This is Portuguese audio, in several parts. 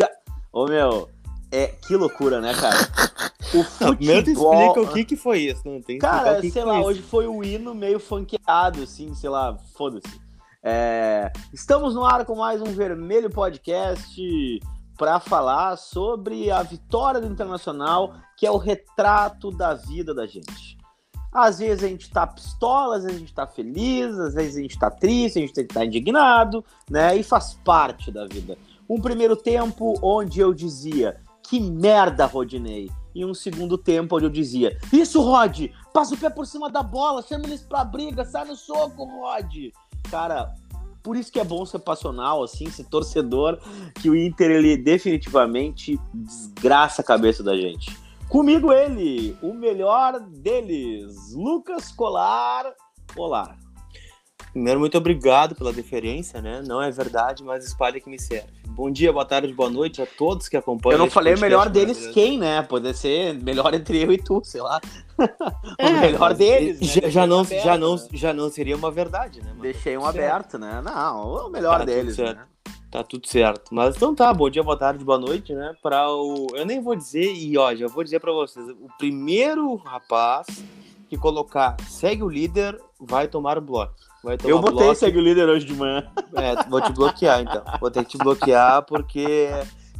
É. Ô meu, é que loucura, né, cara? O futebol. Explica o que, que foi isso, não tem Cara, que sei que lá, foi hoje foi o hino meio funkeado, assim, sei lá, foda-se. É, estamos no ar com mais um Vermelho Podcast para falar sobre a vitória do Internacional, que é o retrato da vida da gente. Às vezes a gente tá pistola, às vezes a gente tá feliz, às vezes a gente tá triste, a gente tá indignado, né? E faz parte da vida. Um primeiro tempo onde eu dizia, que merda, Rodinei. E um segundo tempo onde eu dizia, isso, Rod, passa o pé por cima da bola, chama eles pra briga, sai no soco, Rod. Cara, por isso que é bom ser passional, assim, ser torcedor, que o Inter, ele definitivamente desgraça a cabeça da gente. Comigo ele, o melhor deles, Lucas Colar. Olá. Primeiro, muito obrigado pela deferência, né? Não é verdade, mas espalha que me serve. Bom dia, boa tarde, boa noite a todos que acompanham. Eu não falei o melhor deles quem, né? Poder ser melhor entre eu e tu, sei lá. É, o melhor deles. né? Já, já Deixei não, aberto, já, não, né? já não seria uma verdade, né? Mas Deixei um aberto, né? Não, o melhor Tá deles, certo. né? Tá tudo certo. Mas então tá, bom dia, boa tarde, boa noite, né? Para o. Eu nem vou dizer, e ó, já vou dizer pra vocês: o primeiro rapaz que colocar segue o líder vai tomar o bloco. Vai tomar Eu botei bloco. segue o líder hoje de manhã. É, vou te bloquear então. Vou ter que te bloquear porque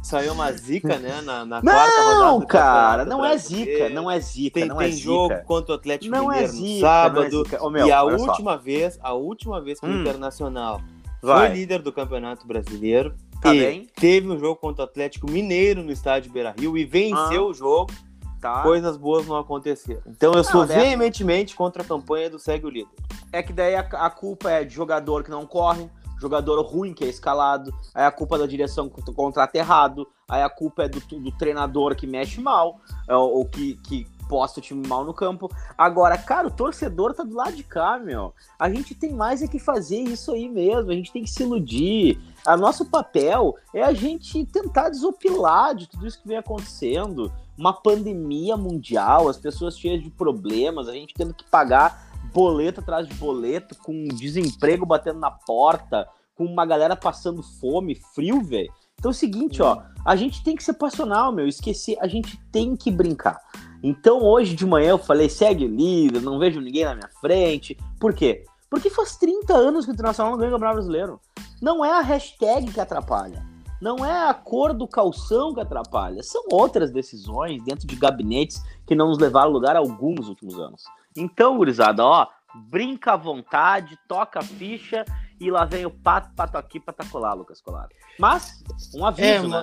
saiu uma zica, né? Na, na quarta rodada. Não, cara, não é Brasileiro. zica, não é zica, Tem, não tem é jogo zica. contra o Atlético Não é Mineiro zica, no não é sábado. zica. Ô, meu, e a olha só. última vez, a última vez que o Hum. Internacional Vai. foi líder do Campeonato Brasileiro Tá e bem? teve um jogo contra o Atlético Mineiro no estádio Beira-Rio e venceu Ah. o jogo, Tá. coisas boas não aconteceram. Então eu sou né? veementemente contra a campanha do Segue o Líder. É que daí a, a culpa é de jogador que não corre, jogador ruim que é escalado, aí a culpa é da direção que contrata errado, aí a culpa é do, do treinador que mexe mal, é, ou, ou que, que posta o time mal no campo. Agora, cara, o torcedor tá do lado de cá, meu. A gente tem mais é que fazer isso aí mesmo, a gente tem que se iludir. A nosso papel é a gente tentar desopilar de tudo isso que vem acontecendo. Uma pandemia mundial, as pessoas cheias de problemas, a gente tendo que pagar boleto atrás de boleto, com desemprego batendo na porta, com uma galera passando fome, frio, velho. Então é o seguinte, ó, a gente tem que ser passional, meu, esquecer, a gente tem que brincar. Então hoje de manhã eu falei, segue o líder, não vejo ninguém na minha frente. Por quê? Porque faz 30 anos que o Internacional não ganha o Campeonato Brasileiro. Não é a hashtag que atrapalha. Não é a cor do calção que atrapalha. São outras decisões dentro de gabinetes que não nos levaram a lugar algum nos últimos anos. Então, gurizada, ó, brinca à vontade, toca a ficha e lá vem o pato, pato aqui, patacolar, Lucas Colar. Mas, um aviso, né?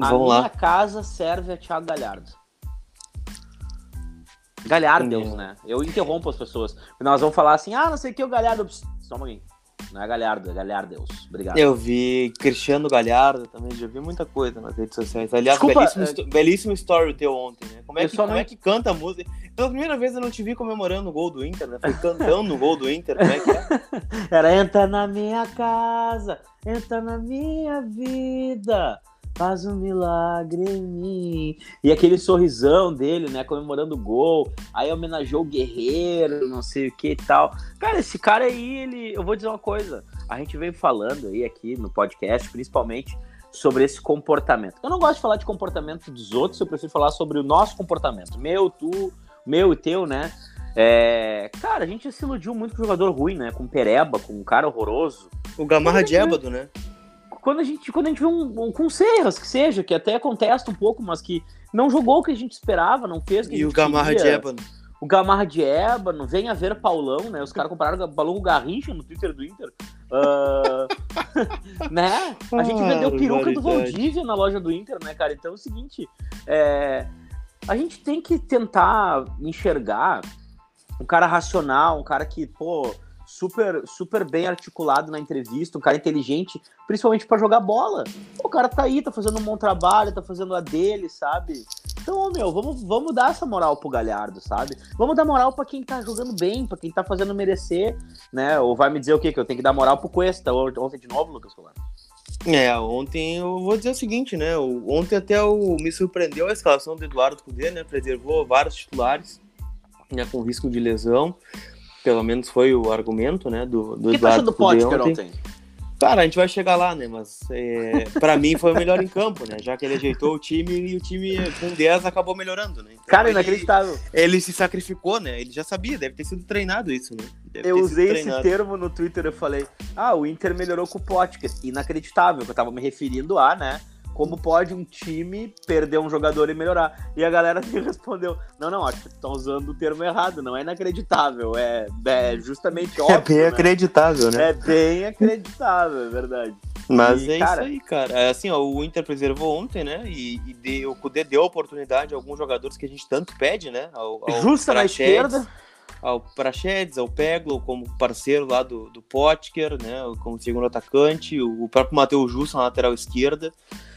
A minha lá. casa serve a Thiago Galhardo. Galhardo, né? Eu interrompo as pessoas. Nós vamos falar assim, ah, não sei o que, o Galhardo... Só um pouquinho. Não é Galhardo, é Galhardeus. Obrigado. Eu vi Cristiano Galhardo também, já vi muita coisa nas redes sociais. Aliás, Desculpa, belíssimo, é- belíssimo story teu ontem, né? Como é, que, só como não- é que canta a música? Pela primeira vez eu não te vi comemorando o gol do Inter, né? Foi cantando o gol do Inter, como é que é? Era entra na minha casa, entra na minha vida, faz um milagre em mim. E aquele sorrisão dele, né, comemorando o gol, aí homenageou o guerreiro, não sei o que e tal. Cara, esse cara aí, ele, eu vou dizer uma coisa, a gente veio falando aí aqui no podcast, principalmente sobre esse comportamento. Eu não gosto de falar de comportamento dos outros, eu prefiro falar sobre o nosso comportamento, meu, tu, meu e teu, né? É, cara, a gente se iludiu muito com jogador ruim, né? Com Pereba, com um cara horroroso. O Gamarra de Ébado, né? Quando a gente, quando a gente vê um, um com Serras, que seja, que até contesta um pouco, mas que não jogou o que a gente esperava, não fez o que a E gente o Gamarra de queria. Ébano. O Gamarra de Ébano, venha ver Paulão, né? Os caras compararam o Balão Garrincha no Twitter do Inter. Ah, né? A gente Ah, vendeu peruca do. Valdívia na loja do Inter, né, cara? Então é o seguinte, é, a gente tem que tentar enxergar um cara racional, um cara que, pô, super, super bem articulado na entrevista, um cara inteligente, principalmente pra jogar bola. O cara tá aí, tá fazendo um bom trabalho, tá fazendo a dele, sabe? Então, meu, vamos, vamos dar essa moral pro Galhardo, sabe? Vamos dar moral pra quem tá jogando bem, pra quem tá fazendo merecer, né? Ou vai me dizer o quê? Que eu tenho que dar moral pro Cuesta ontem de novo, Lucas Colar? É, ontem eu vou dizer o seguinte, né? Ontem até o, me surpreendeu a escalação do Eduardo Cudê, né? Preservou vários titulares. né, com risco de lesão. Pelo menos foi o argumento, né, do, do O que achou do Potker ontem? Cara, a gente vai chegar lá, né? Mas é, para mim foi o melhor em campo, né? Já que ele ajeitou o time e o time com 10 acabou melhorando, né? Então, Cara, ele- inacreditável. Ele se sacrificou, né? Ele já sabia, deve ter sido treinado isso, né? Deve Eu ter sido usei esse termo no Twitter, eu falei, ah, o Inter melhorou com o Potker. Inacreditável, que eu tava me referindo a, né? Como pode um time perder um jogador e melhorar? E a galera me respondeu, não, não, acho que estão usando o termo errado, não é inacreditável, é, é justamente óbvio, É bem né? acreditável, né? É bem acreditável, é verdade. Mas E, é cara- isso aí, cara. É assim, ó, o Inter preservou ontem, né? E, e deu- o Cudê deu oportunidade a alguns jogadores que a gente tanto pede, né? Ao, ao Justa na esquerda. Ao Praxedes, ao Peglo, como parceiro lá do, do Potker, né? Como segundo atacante, o, o próprio Matheus Justa na lateral esquerda.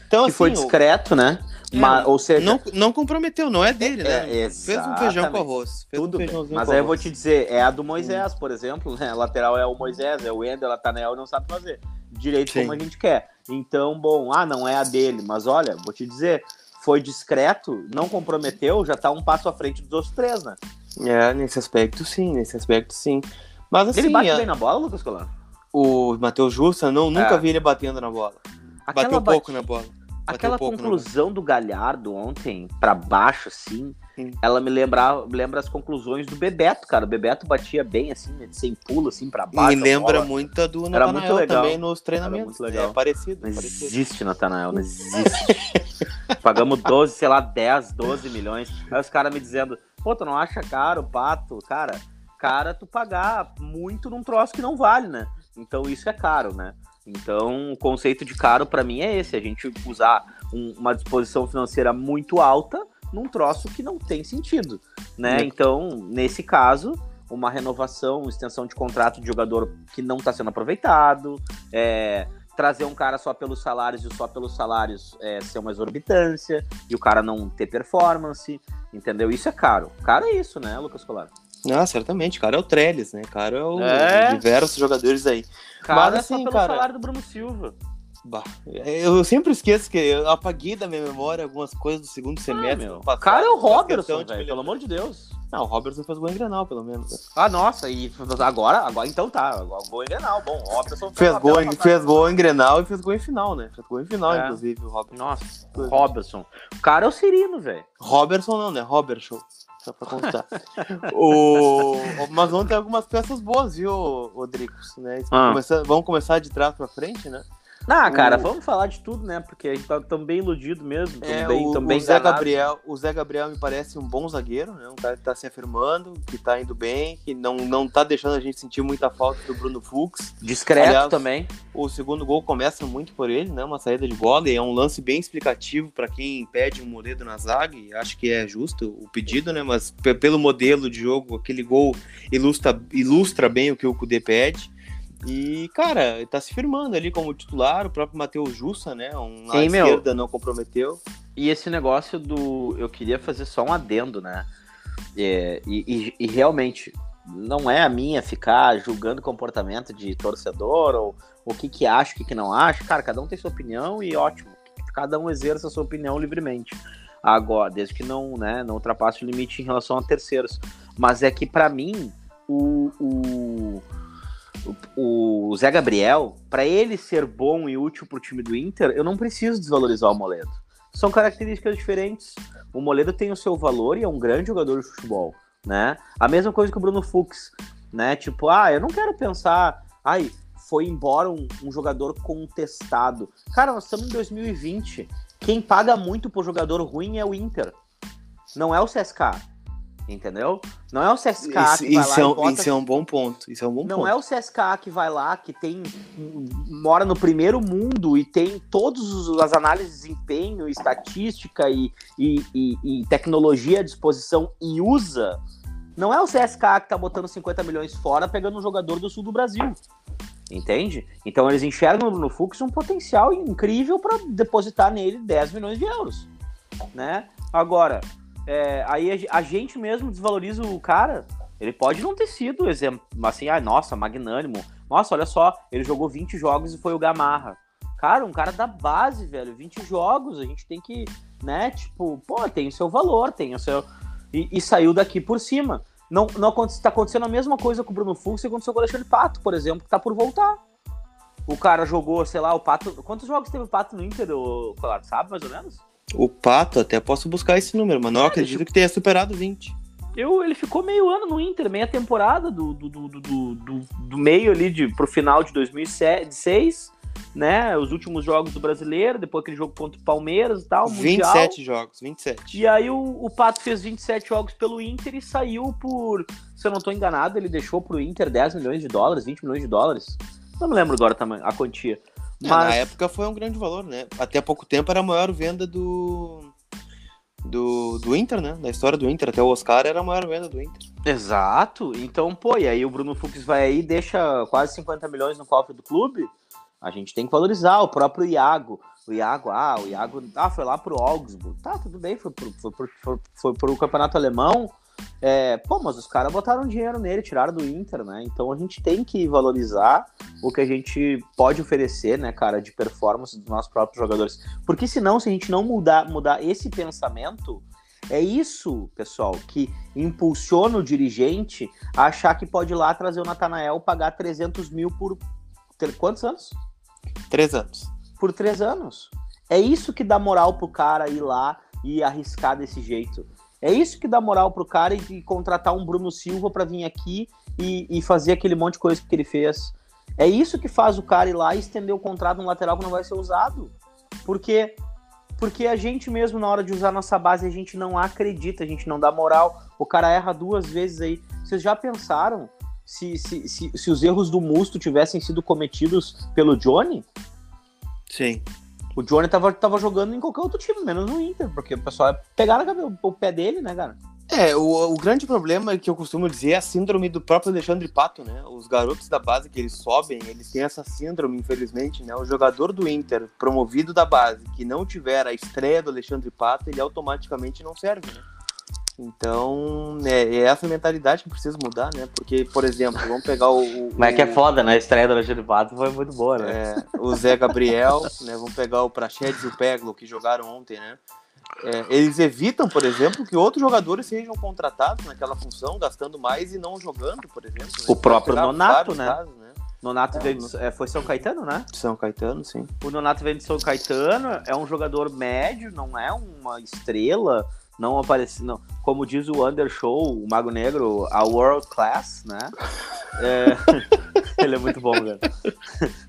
Então, que assim, foi o- discreto, né? É, Mas, ou seja, não, não comprometeu, não é dele, né? É, Fez um feijão com arroz. Fez tudo um bem. Mas aí eu vou te dizer, é a do Moisés, por exemplo, né? A lateral é o Moisés, é o Wendel, a Tanel não sabe fazer. Direito Sim. como a gente quer. Então, bom, ah, não é a dele, mas olha, vou te dizer, foi discreto, não comprometeu, já tá um passo à frente dos outros três, né? É, nesse aspecto sim, nesse aspecto sim. Mas assim, Ele bate a- bem na bola, Lucas Colar? o Matheus Justa, não, nunca É. vi ele batendo na bola. Aquela, Bateu bate- pouco na bola. Aquela na conclusão do Galhardo ontem, pra baixo, assim, ela me lembra, lembra as conclusões do Bebeto, cara. O Bebeto batia bem, assim, né, sem pulo, assim, pra baixo. Me lembra muito do Era muito Natanael legal. também nos treinamentos. muito legal. É parecido, Não parecido. existe, Natanael, não existe. Pagamos 12, sei lá, 10, 12 milhões. Aí os caras me dizendo, pô, tu não acha caro, pato? Cara, cara, tu pagar muito num troço que não vale, né? Então isso é caro, né? Então o conceito de caro pra mim é esse, a gente usar um- uma disposição financeira muito alta num troço que não tem sentido, né? Então, nesse caso, uma renovação, extensão de contrato de jogador que não está sendo aproveitado, é, trazer um cara só pelos salários e só pelos salários é, ser uma exorbitância e o cara não ter performance, entendeu? Isso é caro. Caro é isso, né, Lucas Colar? Ah, certamente, cara é o Trellis, né? Cara é o É. diversos jogadores aí. Caro Mas, é só assim, pelo cara- salário do Bruno Silva. Bah, eu sempre esqueço que eu apaguei da minha memória algumas coisas do segundo Ah, semestre. do passado, Cara é o Robertson, velho, pelo amor de Deus. Não, o Robertson fez gol em Grenal, pelo menos. né? Ah, nossa, e agora, agora então tá, gol em Grenal, bom, o Robertson Fez uma gol, em, fez gol em Grenal e fez gol em final, né? Fez gol em final, É. inclusive, o Robertson. Nossa, o Robertson. O cara é o Cirino, velho. Robertson não, né? Robert Show. Só pra constar. o... Mas ontem tem algumas peças boas, viu, Rodrigos? Né? Ah. Vamos começar de trás pra frente, né? Ah, cara, O- vamos falar de tudo, né? Porque a gente tá tão bem iludido mesmo, tão É, bem, o, tão bem o Zé enganado. Gabriel, o Zé Gabriel me parece um bom zagueiro, né? Um cara que tá se afirmando, que tá indo bem, que não, não tá deixando a gente sentir muita falta do Bruno Fux. Discreto Aliás, também. O segundo gol começa muito por ele, né? Uma saída de bola e é um lance bem explicativo para quem pede um Moledo na zaga, e acho que é justo o pedido, né? Mas pe- pelo modelo de jogo, aquele gol ilustra, ilustra bem o que o Kudê pede. E, cara, tá se firmando ali como titular, o próprio Matheus Jussa, né? Um, Sim, meu. esquerda não comprometeu. E esse negócio do. Eu queria fazer só um adendo, né? É, e, e- e realmente, não é a minha ficar julgando comportamento de torcedor ou o que que acha, o que que não acha. Cara, cada um tem sua opinião e ótimo. Cada um exerça a sua opinião livremente. Agora, desde que não, né, não ultrapasse o limite em relação a terceiros. Mas é que, pra mim, o, o, o, o Zé Gabriel, pra ele ser bom e útil pro time do Inter, eu não preciso desvalorizar o Moledo são características diferentes. O Moledo tem o seu valor e é um grande jogador de futebol, né? A mesma coisa que o Bruno Fux, né? Tipo, ah, eu não quero pensar, ai, foi embora um, um jogador contestado. Cara, nós estamos em 2020. Quem paga muito por jogador ruim é o Inter. Não é o CSK. Entendeu? Não é o CSK Isso, que vai isso lá é, um, bota isso é um bom ponto. Isso é um bom não ponto. é o CSK que vai lá, que tem mora no primeiro mundo e tem todas as análises de desempenho, estatística e, e, e- e tecnologia à disposição e usa. Não é o CSK que tá botando 50 milhões fora pegando um jogador do sul do Brasil. Entende? Então eles enxergam no Bruno Fux um potencial incrível para depositar nele 10 milhões de euros. Né? Agora, é, aí a, gente mesmo desvaloriza o cara. Ele pode não ter sido exemplo, assim, ah, nossa, magnânimo. Nossa, olha só, ele jogou 20 jogos e foi o Gamarra. Cara, um cara da base, velho, 20 jogos, a gente tem que, né, tipo, pô, tem o seu valor, tem o seu. E, e saiu daqui por cima. Não, não está acontecendo a mesma coisa com o Bruno Fux aconteceu com o Alexandre Pato, por exemplo, que tá por voltar. O cara jogou, sei lá, o Pato. Quantos jogos teve o Pato no Inter, o Colar? Sabe mais ou menos? O Pato, até posso buscar esse número, mas não é, acredito que tenha superado 20. Eu, ele ficou meio ano no Inter, meia temporada, do, do, do, do, do, do meio ali de, pro final de 2006 né? Os últimos jogos do brasileiro, depois aquele jogo contra o Palmeiras e tal. 27 mundial. jogos, 27. E aí o, o, Pato fez 27 jogos pelo Inter e saiu por, se eu não estou enganado, ele deixou pro Inter 10 milhões de dólares, 20 milhões de dólares. Não me lembro agora também a quantia. Mas... É, na época foi um grande valor, né? Até pouco tempo era a maior venda do. Do, do Inter, né? Da história do Inter, até o Oscar era a maior venda do Inter. Exato. Então, pô, e aí o Bruno Fux vai aí e deixa quase 50 milhões no cofre do clube. A gente tem que valorizar o próprio Iago. O Iago, ah, o Iago ah, foi lá pro Augsburg. Tá, tudo bem, foi pro, foi pro, foi, foi pro campeonato alemão. É, pô, mas os caras botaram dinheiro nele, tiraram do Inter, né? Então a gente tem que valorizar o que a gente pode oferecer, né, cara, de performance dos nossos próprios jogadores. Porque senão, se a gente não mudar, mudar esse pensamento, é isso, pessoal, que impulsiona o dirigente a achar que pode ir lá trazer o Natanael pagar 300 mil por quantos anos? Três anos. Por três anos. É isso que dá moral pro cara ir lá e arriscar desse jeito. É isso que dá moral pro cara e, e contratar um Bruno Silva para vir aqui e, e, fazer aquele monte de coisa que ele fez. É isso que faz o cara ir lá e estender o contrato no lateral que não vai ser usado. Porque porque a gente mesmo na hora de usar nossa base a gente não acredita, a gente não dá moral. O cara erra duas vezes aí. Vocês já pensaram se, se, se, se os erros do Musto tivessem sido cometidos pelo Johnny, sim. O Johnny tava, tava jogando em qualquer outro time, menos no Inter, porque o pessoal ia pegar o, o pé dele, né, cara? É, o, o grande problema que eu costumo dizer é a síndrome do próprio Alexandre Pato, né? Os garotos da base que eles sobem, eles têm essa síndrome, infelizmente, né? O jogador do Inter, promovido da base, que não tiver a estreia do Alexandre Pato, ele automaticamente não serve, né? Então, é, é, essa mentalidade que precisa mudar, né? Porque, por exemplo, vamos pegar o. o Mas é que é foda, né? A estreia do Alexandre Pato foi muito boa, né? É, o Zé Gabriel, né? Vamos pegar o Prachedes e o Peglo, que jogaram ontem, né? É, eles evitam, por exemplo, que outros jogadores sejam contratados naquela função, gastando mais e não jogando, por exemplo. Né? O próprio Nonato, né? Casos, né? Nonato é, veio de, é, foi São Caetano, né? São Caetano, sim. O Nonato veio de São Caetano, é um jogador médio, não é uma estrela, não aparece, não. Como diz o Undershow, o Mago Negro, a world class, né? É... ele é muito bom, cara.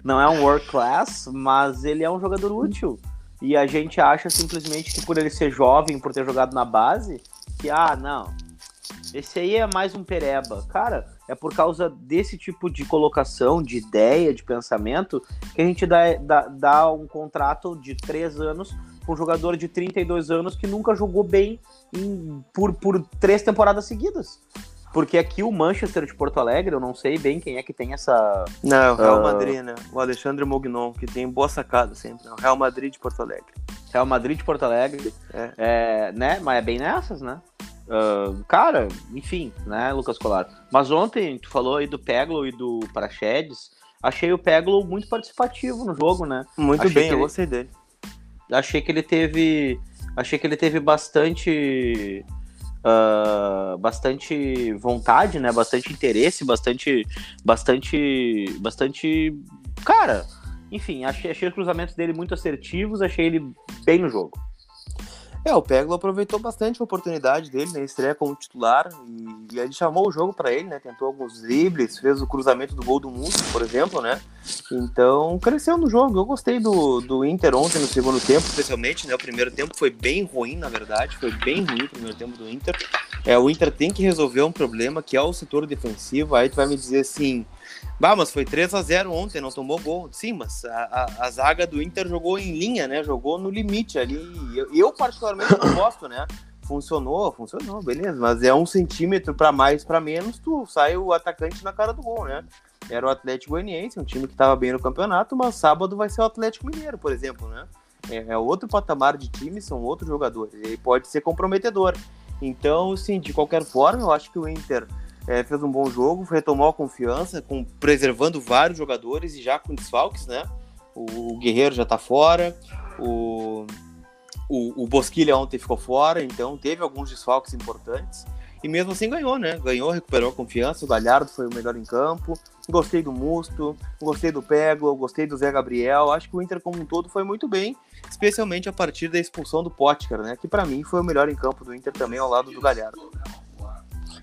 Não é um world class, mas ele é um jogador útil. E a gente acha simplesmente que por ele ser jovem, por ter jogado na base, que ah, não. Esse aí é mais um pereba. Cara, é por causa desse tipo de colocação, de ideia, de pensamento, que a gente dá, dá, dá um contrato de três anos um jogador de 32 anos que nunca jogou bem em, por, por três temporadas seguidas. Porque aqui o Manchester de Porto Alegre, eu não sei bem quem é que tem essa. Não, o Real uh... Madrid, né? O Alexandre Mognon, que tem boa sacada sempre. Né? O Real Madrid de Porto Alegre. Real Madrid de Porto Alegre. É. é né? Mas é bem nessas, né? Uh, cara, enfim, né, Lucas Colar? Mas ontem tu falou aí do Peglo e do Praxedes. Achei o Peglo muito participativo no jogo, né? Muito achei bem, eu ele... gostei dele achei que ele teve. Achei que ele teve bastante. Uh, bastante vontade, né? Bastante interesse, bastante. Bastante. Bastante. Cara, enfim, achei, achei os cruzamentos dele muito assertivos, achei ele bem no jogo. É, o Peglo aproveitou bastante a oportunidade dele na né, estreia como titular e, e ele chamou o jogo para ele, né? Tentou alguns dribles, fez o cruzamento do gol do Mundo, por exemplo, né? Então cresceu no jogo. Eu gostei do, do Inter ontem no segundo tempo, especialmente, né? O primeiro tempo foi bem ruim, na verdade, foi bem ruim o primeiro tempo do Inter. É, o Inter tem que resolver um problema que é o setor defensivo. Aí tu vai me dizer assim, Bah, mas foi 3 a 0 ontem, não tomou gol. Sim, mas a, a, a, zaga do Inter jogou em linha, né? Jogou no limite ali. Eu, eu particularmente não gosto, né? Funcionou, funcionou, beleza. Mas é um centímetro para mais, para menos, tu sai o atacante na cara do gol, né? Era o Atlético Goianiense, um time que estava bem no campeonato, mas sábado vai ser o Atlético Mineiro, por exemplo, né? É, é outro patamar de time, são outros jogadores. E pode ser comprometedor. Então, sim, de qualquer forma, eu acho que o Inter é, fez um bom jogo, retomou a confiança, com, preservando vários jogadores e já com desfalques, né? O, o Guerreiro já tá fora, o, o, o Bosquilha ontem ficou fora, então teve alguns desfalques importantes. E mesmo assim ganhou, né? Ganhou, recuperou a confiança. O Galhardo foi o melhor em campo. Gostei do Musto, gostei do Pego, gostei do Zé Gabriel. Acho que o Inter como um todo foi muito bem, especialmente a partir da expulsão do Potker, né? Que para mim foi o melhor em campo do Inter também ao lado do Galhardo.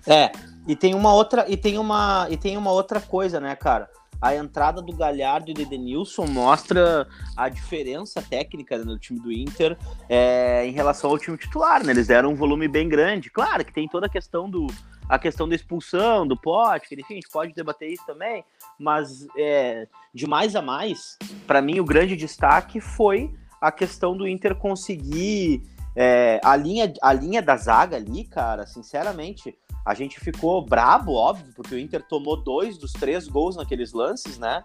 É, e tem uma outra e tem uma e tem uma outra coisa, né, cara? a entrada do Galhardo e do Edenilson mostra a diferença técnica no time do Inter é, em relação ao time titular, né? Eles deram um volume bem grande. Claro que tem toda a questão do a questão da expulsão, do pote, enfim, a gente pode debater isso também, mas é, de mais a mais, para mim o grande destaque foi a questão do Inter conseguir é, a, linha, a linha da zaga ali, cara, sinceramente, a gente ficou brabo, óbvio, porque o Inter tomou dois dos três gols naqueles lances, né?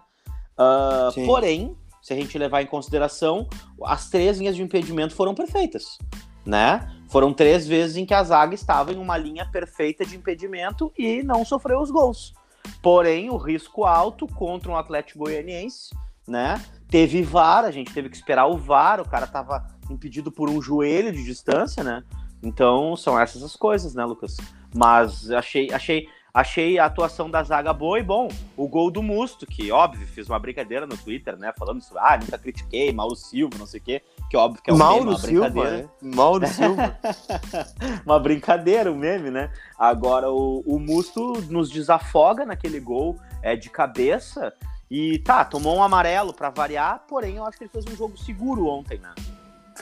Uh, porém, se a gente levar em consideração, as três linhas de impedimento foram perfeitas, né? Foram três vezes em que a zaga estava em uma linha perfeita de impedimento e não sofreu os gols. Porém, o risco alto contra um Atlético Goianiense, né? Teve VAR, a gente teve que esperar o VAR, o cara estava impedido por um joelho de distância, né? Então, são essas as coisas, né, Lucas? Mas achei, achei, achei a atuação da zaga boa e bom. O gol do Musto, que óbvio, fiz uma brincadeira no Twitter, né? Falando isso, ah, nunca critiquei, Mauro Silva, não sei o quê. Que óbvio que é um Mauro meme, uma Silva, brincadeira. é. Mauro Silva. uma brincadeira, o um meme, né? Agora o, o Musto nos desafoga naquele gol é, de cabeça. E tá, tomou um amarelo para variar, porém eu acho que ele fez um jogo seguro ontem, né?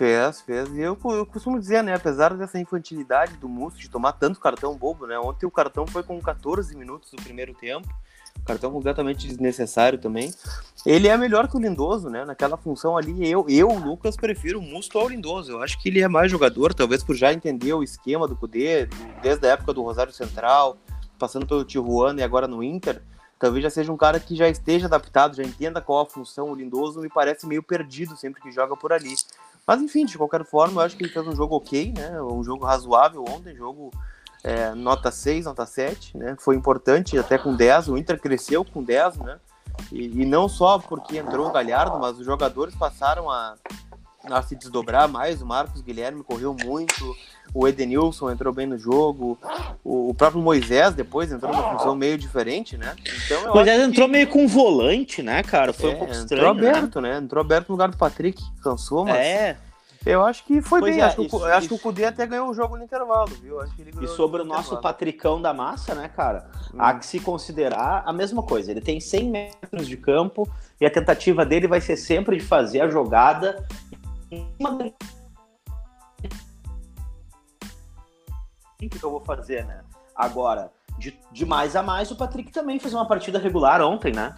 Fez, fez. E eu, eu costumo dizer, né? Apesar dessa infantilidade do Musso de tomar tanto cartão bobo, né? Ontem o cartão foi com 14 minutos do primeiro tempo. Cartão completamente desnecessário também. Ele é melhor que o Lindoso, né? Naquela função ali, eu, eu Lucas, prefiro o Musto ao Lindoso. Eu acho que ele é mais jogador, talvez por já entender o esquema do Cudê, desde a época do Rosário Central, passando pelo Tijuana e agora no Inter. Talvez já seja um cara que já esteja adaptado, já entenda qual a função. O Lindoso me parece meio perdido sempre que joga por ali. Mas enfim, de qualquer forma, eu acho que ele fez um jogo ok, né? Um jogo razoável ontem, jogo é, nota 6, nota 7, né? Foi importante, até com 10, o Inter cresceu com 10, né? E, e não só porque entrou o Galhardo, mas os jogadores passaram a, a se desdobrar mais. O Marcos Guilherme correu muito, o Edenilson entrou bem no jogo, o, próprio Moisés depois entrou numa função meio diferente, né? Então, Moisés entrou que... meio com volante, né, cara? Foi é, um pouco estranho. Entrou né? aberto, né? né? Entrou aberto no lugar do Patrick, que cansou, mas. É. Eu acho que foi pois bem. É, acho, isso, que, acho que o Cudê até ganhou o jogo no intervalo, viu? e sobre o nosso. Patricão da massa, né, cara? Hum. Há que se considerar a mesma coisa. Ele tem 100 metros de campo e a tentativa dele vai ser sempre de fazer a jogada que eu vou fazer, né? Agora, de, de mais a mais, o Patrick também fez uma partida regular ontem, né?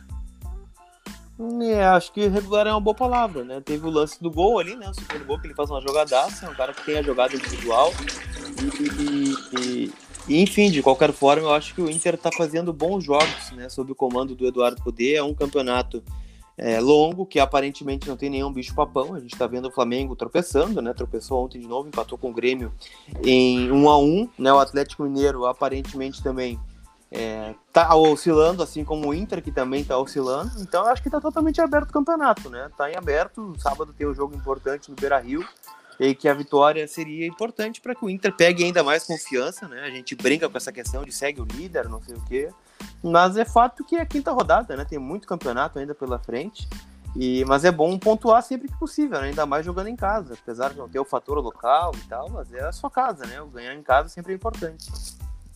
É, acho que regular é uma boa palavra, né? Teve o lance do gol ali, né? O segundo gol que ele faz uma jogadaça, é um cara que tem a jogada individual. E, e, e, enfim, de qualquer forma, eu acho que o Inter tá fazendo bons jogos, né? Sob o comando do Eduardo Cudê. É um campeonato é, longo, que aparentemente não tem nenhum bicho papão. A gente está vendo o Flamengo tropeçando, né? Tropeçou ontem de novo, empatou com o Grêmio em 1 a 1 né? O Atlético Mineiro aparentemente também é, tá oscilando, assim como o Inter, que também está oscilando. Então acho que está totalmente aberto o campeonato, né? Tá em aberto. Sábado tem um jogo importante no Beira Rio. E que a vitória seria importante para que o Inter pegue ainda mais confiança, né? A gente brinca com essa questão de segue o líder, não sei o quê. Mas é fato que é a quinta rodada, né? Tem muito campeonato ainda pela frente. E, mas é bom pontuar sempre que possível, né? ainda mais jogando em casa, apesar de não ter o fator local e tal, mas é a sua casa, né? O ganhar em casa sempre é importante.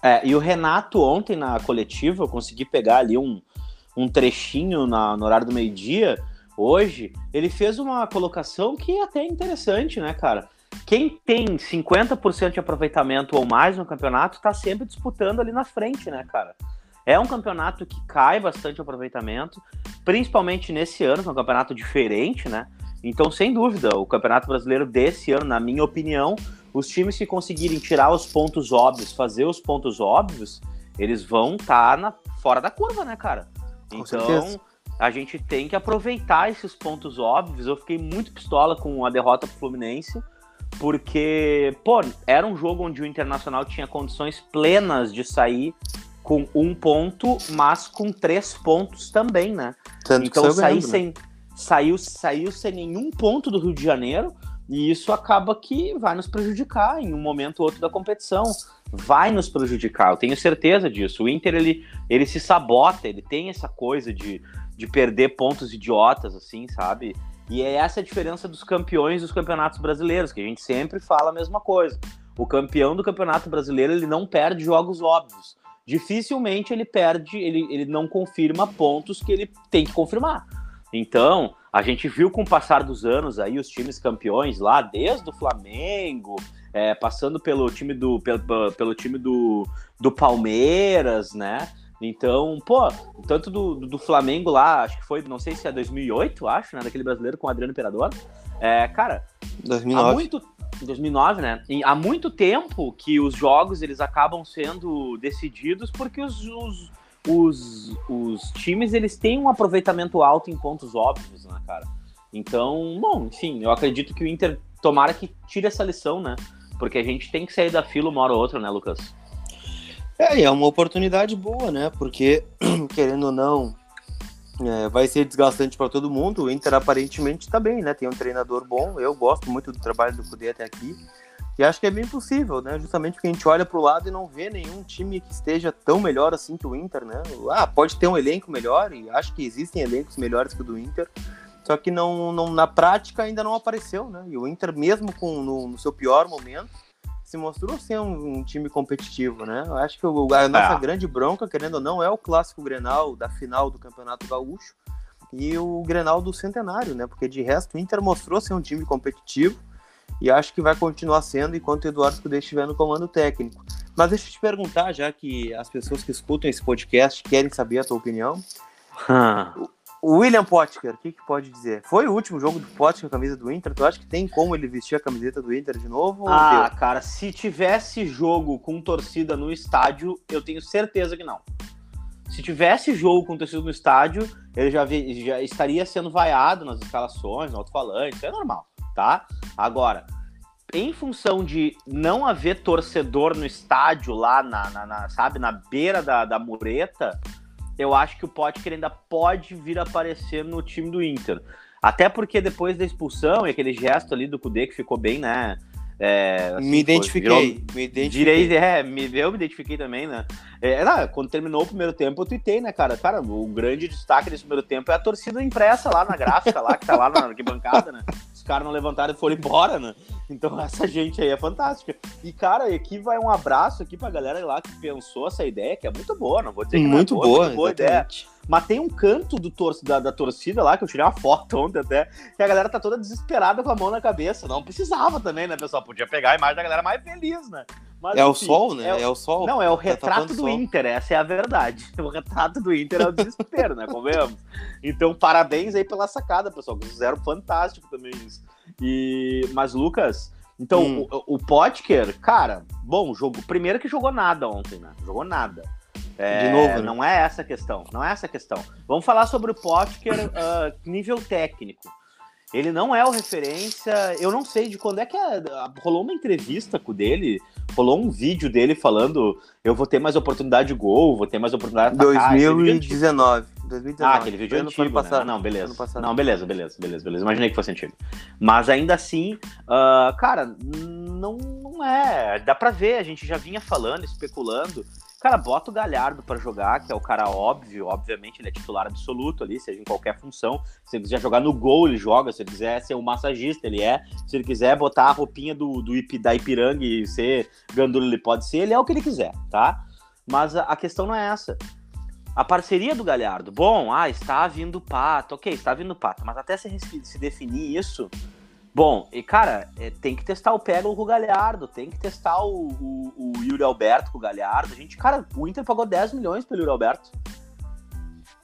É, e o Renato ontem na coletiva, eu consegui pegar ali um, um trechinho na, no horário do meio-dia, hoje, ele fez uma colocação que é até interessante, né, cara? Quem tem 50% de aproveitamento ou mais no campeonato tá sempre disputando ali na frente, né, cara? É um campeonato que cai bastante o aproveitamento, principalmente nesse ano, que é um campeonato diferente, né? Então, sem dúvida, o Campeonato Brasileiro desse ano, na minha opinião, os times que conseguirem tirar os pontos óbvios, fazer os pontos óbvios, eles vão estar tá fora da curva, né, cara? Com então, certeza. a gente tem que aproveitar esses pontos óbvios. Eu fiquei muito pistola com a derrota pro Fluminense, porque, pô, era um jogo onde o Internacional tinha condições plenas de sair com um ponto, mas com três pontos também, né? Tanto então sair sem, saiu, saiu sem nenhum ponto do Rio de Janeiro, E isso acaba que vai nos prejudicar em um momento ou outro da competição. Vai nos prejudicar, eu tenho certeza disso. O Inter, ele, ele se sabota, ele tem essa coisa de, de perder pontos idiotas, assim, sabe? E é essa a diferença dos campeões dos campeonatos brasileiros, que a gente sempre fala a mesma coisa. O campeão do campeonato brasileiro, ele não perde jogos óbvios. Dificilmente ele perde, ele, ele não confirma pontos que ele tem que confirmar. Então, a gente viu com o passar dos anos aí os times campeões lá, desde o Flamengo, é, passando pelo time do pelo, pelo time do, do Palmeiras, né? Então, pô, tanto do, do, Flamengo lá, acho que foi, não sei se é 2008, acho, né? Daquele brasileiro com o Adriano Imperador. É, cara, 2009. há muito 2009, né? E há muito tempo que os jogos eles acabam sendo decididos porque os, os os, os times eles têm um aproveitamento alto em pontos óbvios, né, cara? Então, bom, enfim, eu acredito que o Inter tomara que tire essa lição, né? Porque a gente tem que sair da fila uma hora ou outra, né, Lucas? É, e é uma oportunidade boa, né? Porque, querendo ou não, é, vai ser desgastante para todo mundo. O Inter aparentemente está bem, né? Tem um treinador bom. Eu gosto muito do trabalho do Cudê até aqui. E acho que é bem possível, né? Justamente porque a gente olha para o lado e não vê nenhum time que esteja tão melhor assim que o Inter, né? Ah, pode ter um elenco melhor, e acho que existem elencos melhores que o do Inter, só que não, não na prática ainda não apareceu, né? E o Inter, mesmo com no, no seu pior momento, se mostrou ser um, um, time competitivo, né? Eu acho que o, a nossa é. grande bronca, querendo ou não, é o clássico Grenal da final do Campeonato Gaúcho e o Grenal do Centenário, né? Porque de resto o Inter mostrou ser um time competitivo e acho que vai continuar sendo enquanto o Eduardo Cudê estiver no comando técnico. Mas deixa eu te perguntar, já que as pessoas que escutam esse podcast querem saber a tua opinião. William Potker, o que, que pode dizer? Foi o último jogo do Potker com a camisa do Inter? Tu acha que tem como ele vestir a camiseta do Inter de novo? Ah, cara, se tivesse jogo com torcida no estádio, eu tenho certeza que não. Se tivesse jogo com torcida no estádio, ele já, vi, já estaria sendo vaiado nas escalações, no alto-falante, isso é normal tá? Agora, em função de não haver torcedor no estádio lá, na, na, na sabe, na beira da, da mureta, eu acho que o Potker ainda pode vir a aparecer no time do Inter. Até porque depois da expulsão e aquele gesto ali do Kudê que ficou bem, né? É, assim, me identifiquei, virou, me identifiquei. Virei, é, me, eu me identifiquei também, né? É, não, quando terminou o primeiro tempo, eu tuitei, né, cara? Cara, o grande destaque desse primeiro tempo é a torcida impressa lá na gráfica, lá, que tá lá na arquibancada, né? Caras não levantaram e foram embora, né? Então essa gente aí é fantástica. E, cara, aqui vai um abraço aqui pra galera lá que pensou essa ideia, que é muito boa, não vou dizer que muito é boa, boa, muito boa ideia. Mas tem um canto do tor da, da, torcida lá, que eu tirei uma foto ontem até, que a galera tá toda desesperada com a mão na cabeça. Não precisava também, né, pessoal? Podia pegar a imagem da galera mais feliz, né? Mas, é enfim, o sol, né? É, é, o sol. Não, é o tá retrato do sol. Inter, essa é a verdade. O retrato do Inter é o desespero, né? Convenhamos. Então, parabéns aí pela sacada, pessoal. Vocês fizeram fantástico também isso. E... Mas, Lucas, então, hum. o, o Potker, cara, bom, jogo. Primeiro que jogou nada ontem, né? Jogou nada. É, de novo, né? Não é essa a questão. Não é essa a questão. Vamos falar sobre o Potker uh, nível técnico. Ele não é o referência. Eu não sei de quando é que é, rolou uma entrevista com dele, rolou um vídeo dele falando: eu vou ter mais oportunidade de gol, vou ter mais oportunidade de atacar. 2019. 2019. Ah, aquele vídeo antigo, ano passado. Né? Não, beleza. Não, beleza, beleza, beleza, beleza. Imaginei que fosse antigo. Mas ainda assim, uh, cara, não, não é. Dá pra ver, a gente já vinha falando, especulando Cara, bota o Galhardo para jogar, que é o cara óbvio, obviamente ele é titular absoluto ali, seja em qualquer função. Se ele quiser jogar no gol, ele joga. Se ele quiser ser um massagista, ele é. Se ele quiser botar a roupinha do, do Ip, da Ipiranga e ser gandula, ele pode ser. Ele é o que ele quiser, tá? Mas a, a questão não é essa. A parceria do Galhardo, bom, ah, está vindo pato, ok, está vindo pato, mas até se, se definir isso, Bom, e cara, é, tem que testar o Pego com o Galhardo, tem que testar o, o, o, Yuri Alberto com o Galhardo. A gente, cara, o Inter pagou 10 milhões pelo Yuri Alberto.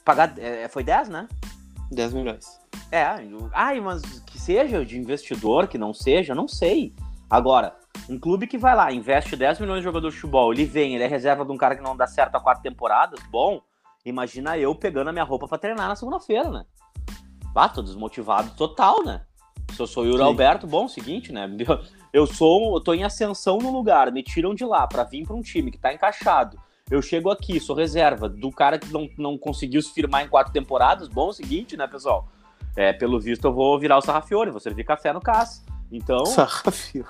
Pagar, é, foi 10, né? 10 milhões. É, ai, mas que seja de investidor, que não seja, não sei. Agora, um clube que vai lá, investe 10 milhões de jogador de futebol, ele vem, ele é reserva de um cara que não dá certo há quatro temporadas, bom, imagina eu pegando a minha roupa para treinar na segunda-feira, né? Ah, tô desmotivado total, né? Eu sou o Yuri Sim. Alberto, bom, seguinte, né? Eu sou, eu tô em ascensão no lugar, me tiram de lá para vir para um time que tá encaixado. Eu chego aqui, sou reserva do cara que não, não conseguiu se firmar em quatro temporadas. Bom, seguinte, né, pessoal? É, pelo visto, eu vou virar o Sarrafiore, vou servir café no CAS. Então, Sarrafiore.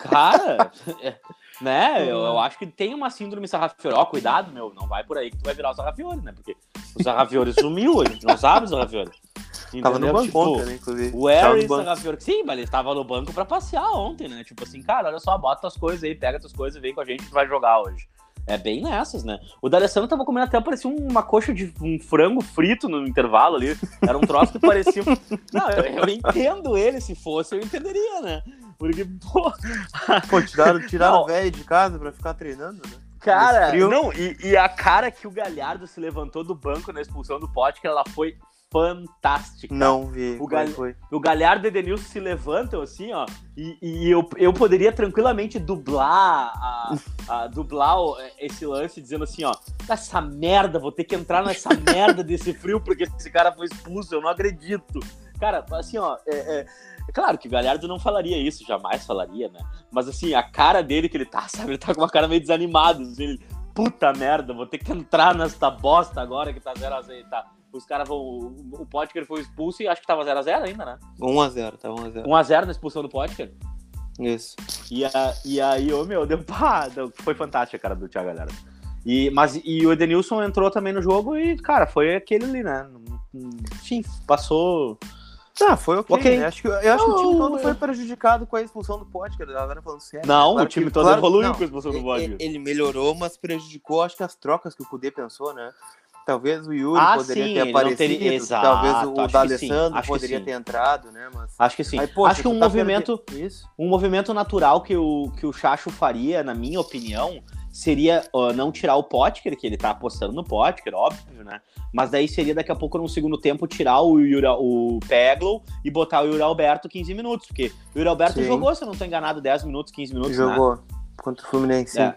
cara, é, né? Eu, eu acho que tem uma síndrome Sarrafiore. Ó, cuidado, meu, não vai por aí que tu vai virar o Sarrafiore, né? Porque o Sarrafiore sumiu, a gente não sabe o Sarrafiore. Tava no banco Tipo, ontem, né, inclusive. O Harry. Sarrafiore, sim, mas ele estava no banco pra passear ontem, né? Tipo assim, cara, olha só, bota tuas coisas aí, pega tuas coisas e vem com a gente que vai jogar hoje. É bem nessas, né? O D'Alessandro tava comendo até, parecia uma coxa de um frango frito no intervalo ali. Era um troço que parecia... Não, eu, eu entendo ele, se fosse, eu entenderia, né? Porque, pô, Pô, tiraram, tiraram o velho de casa pra ficar treinando, né? Cara, não, e, e a cara que o Galhardo se levantou do banco na expulsão do Pote, que ela foi fantástica. Não vi. O Gal- foi. O Galhardo e o Edenilson se levantam assim, ó, e, e eu, eu poderia tranquilamente dublar a, a- dublar o- esse lance dizendo assim, ó, essa merda, vou ter que entrar nessa merda desse frio porque esse cara foi expulso, eu não acredito. Cara, assim, ó, é, é- é claro que o Galhardo não falaria isso, jamais falaria, né? Mas assim, a cara dele que ele tá, sabe, ele tá com uma cara meio desanimada, assim, ele, puta merda, vou ter que entrar nesta bosta agora que tá 0x0, tá. Os caras vão. O Potker foi expulso e acho que tava 0x0 ainda, né? 1x0, tá 1x0. 1x0 na expulsão do Potker. Isso. E, a, e aí, ô meu, deu pá, deu- foi fantástica a cara do Thiago Galhardo. E, mas, e o Edenilson entrou também no jogo e, cara, foi aquele ali, né? Enfim, passou. Ah, foi ok. Ok. né? Acho que, eu acho que o time todo foi prejudicado com a expulsão do Potker, agora falando sério. Não, Claro o time que- todo claro- evoluiu não, com a expulsão do ele- Potker. Ele melhorou, mas prejudicou, acho que as trocas que o Kudê pensou, né? Talvez o Yuri Ah, poderia sim, ter aparecido, teria- Exato, talvez o D'Alessandro poderia ter entrado, né? Mas... Acho que sim. Aí, poxa, acho que um tá movimento, um movimento natural que o, que o Chacho faria, na minha opinião, seria ó, não tirar o Potker, que ele tá apostando no Potker, óbvio, né? Mas daí seria daqui a pouco, no segundo tempo, tirar o, Yuri, o Peglow e botar o Yuri Alberto 15 minutos. Porque o Yuri Alberto Sim. jogou, se eu não tô enganado, 10 minutos, 15 minutos, né? Jogou contra o Fluminense. sim. É.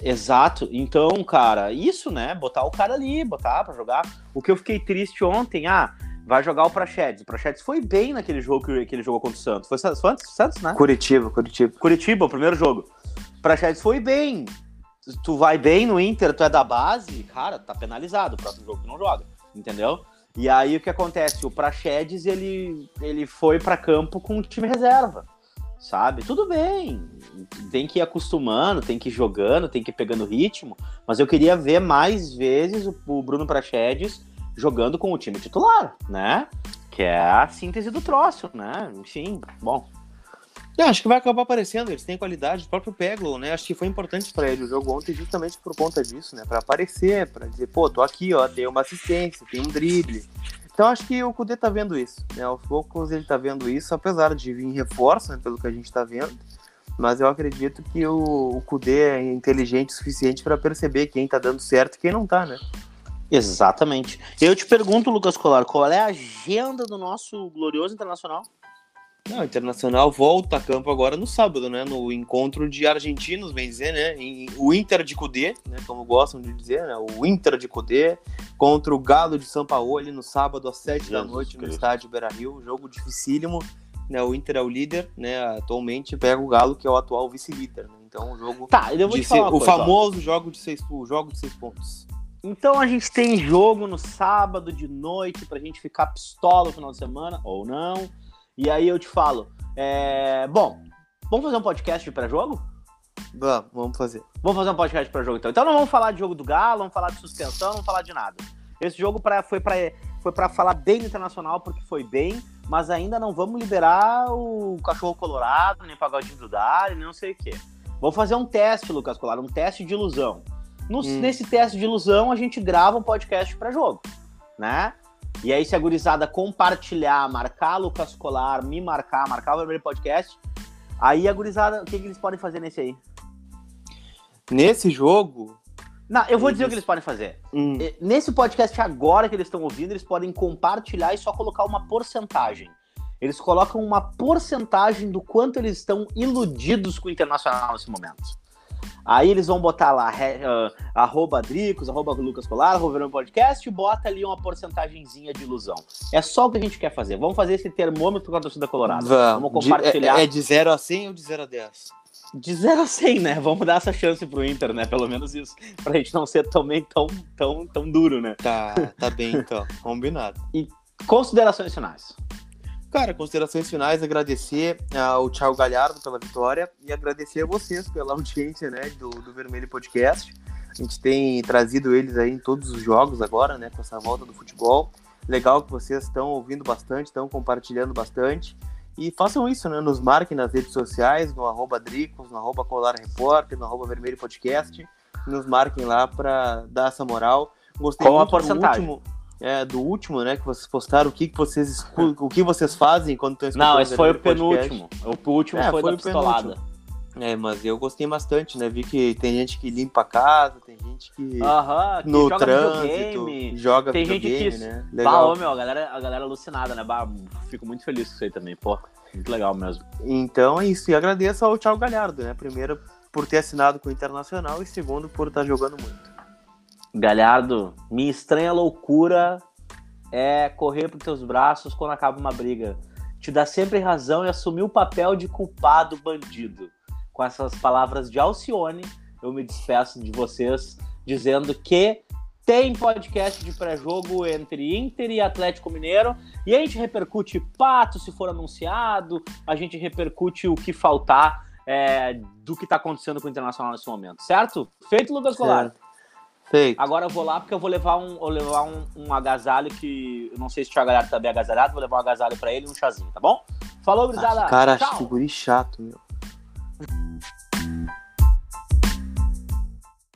Exato. Então, cara, isso, né? Botar o cara ali, botar pra jogar. O que eu fiquei triste ontem, ah, vai jogar o Prachedes. O Prachedes foi bem naquele jogo que, que ele jogou contra o Santos. Foi, Santos- Santos, né? Curitiba, Curitiba. Curitiba, o primeiro jogo. Prachedes foi bem. Tu vai bem no Inter, tu é da base, cara, tá penalizado. O próximo jogo tu não joga, entendeu? E aí o que acontece? O Prachedes, ele, ele foi pra campo com o time reserva, sabe? Tudo bem, tem que ir acostumando, tem que ir jogando, tem que ir pegando ritmo, mas eu queria ver mais vezes o, o Bruno Prachedes jogando com o time titular, né? Que é a síntese do troço, né? Enfim, bom. É, acho que vai acabar aparecendo, eles têm qualidade, o próprio Peglo, né? Acho que foi importante pra ele o jogo ontem justamente por conta disso, né? Pra aparecer, pra dizer, pô, tô aqui, ó, tem uma assistência, tem um drible. Então acho que o Kudê tá vendo isso, né? Aos poucos ele tá vendo isso, apesar de vir em reforço, né, pelo que a gente tá vendo. Mas eu acredito que o, o Kudê é inteligente o suficiente pra perceber quem tá dando certo e quem não tá, né? Exatamente. Eu te pergunto, Lucas Colar, qual é a agenda do nosso glorioso internacional? Não, o Internacional volta a campo agora no sábado, né? No encontro de argentinos, bem dizer, né? Em- o Inter de Cudê, né? Como gostam de dizer, né? O Inter de Cudê contra o Galo de São Paulo no sábado às sete da Jesus noite no estádio Beira-Rio. Jogo dificílimo, né? O Inter é o líder, né? Atualmente pega o Galo, que é o atual vice-líder, né? Então, o jogo Tá, eu vou de te falar ser- uma o coisa, ó. famoso jogo de seis, o jogo de seis pontos. Então a gente tem jogo no sábado de noite pra gente ficar pistola no final de semana, ou não. E aí eu te falo, é... bom, vamos fazer um podcast de pré-jogo? Vamos, vamos fazer. Vamos fazer um podcast de pré-jogo então. Então não vamos falar de jogo do Galo, não vamos falar de suspensão, não vamos falar de nada. Esse jogo pra, foi para foi pra falar bem do internacional, porque foi bem, mas ainda não vamos liberar o cachorro colorado, nem pagodinho do Dário, nem não sei o quê. Vamos fazer um teste, Lucas Colar, um teste de ilusão. No- Hum. Nesse teste de ilusão, a gente grava um podcast para jogo, né? E aí, se a gurizada compartilhar, marcar Lucas Colar, me marcar, marcar o vermelho podcast, aí a gurizada, o que, que eles podem fazer nesse aí? Nesse jogo. Não, eu vou dizer o que eles podem fazer. hum, Nesse podcast agora que eles estão ouvindo, eles podem compartilhar e só colocar uma porcentagem. Eles colocam uma porcentagem do quanto eles estão iludidos com o Internacional nesse momento. Aí eles vão botar lá, ah, arroba Dricos, arroba Lucas Colar, arroba Verão Podcast, e bota ali uma porcentagenzinha de ilusão. É só o que a gente quer fazer. Vamos fazer esse termômetro com a torcida colorada. Vamos De- compartilhar. é, é de 0 a 100 ou de 0 a 10? De 0 a 100, né? Vamos dar essa chance pro Inter, né? Pelo menos isso. Pra gente não ser também tão, tão, tão duro, né? Tá, tá bem então, combinado. Considerações finais. Cara, considerações finais, agradecer ao Thiago Galhardo pela vitória e agradecer a vocês pela audiência né, do, do Vermelho Podcast. A gente tem trazido eles aí em todos os jogos agora, né, com essa volta do futebol. Legal que vocês estão ouvindo bastante, estão compartilhando bastante. E façam isso, né? Nos marquem nas redes sociais, no arroba Dricos, no arroba Colar Repórter, no arroba Vermelho Podcast. Nos marquem lá para dar essa moral. Gostei Qual muito a porcentagem? do último, é, do último, né? Que vocês postaram, o que, que vocês escutam, o que vocês fazem quando estão escutando. Não, esse foi o penúltimo. O último é, foi, foi da pistolada. Penúltimo. É, mas eu gostei bastante, né? Vi que tem gente que limpa a casa, tem gente que, Aham, que no joga trânsito videogame. joga tem videogame, gente que... né? Legal. Bah, meu, a galera, a galera alucinada, né? Bah, fico muito feliz com isso aí também, pô. Muito legal mesmo. Então é isso. E agradeço ao Thiago Galhardo, né? Primeiro por ter assinado com o Internacional e segundo por estar jogando muito. Galhardo, minha estranha loucura é correr para teus braços quando acaba uma briga. Te dá sempre razão e assumir o papel de culpado bandido com essas palavras de Alcione, eu me despeço de vocês dizendo que tem podcast de pré-jogo entre Inter e Atlético Mineiro e a gente repercute pato se for anunciado, a gente repercute o que faltar é, do que está acontecendo com o Internacional nesse momento, certo? Feito, Lucas Colar? Feito. Agora eu vou lá porque eu vou levar um, vou levar um, um agasalho que. Eu não sei se o Thiago Galhardo tá bem agasalhado, vou levar um agasalho pra ele e um chazinho, tá bom? Falou, ah, grisada. Cara, acho que guri chato, meu.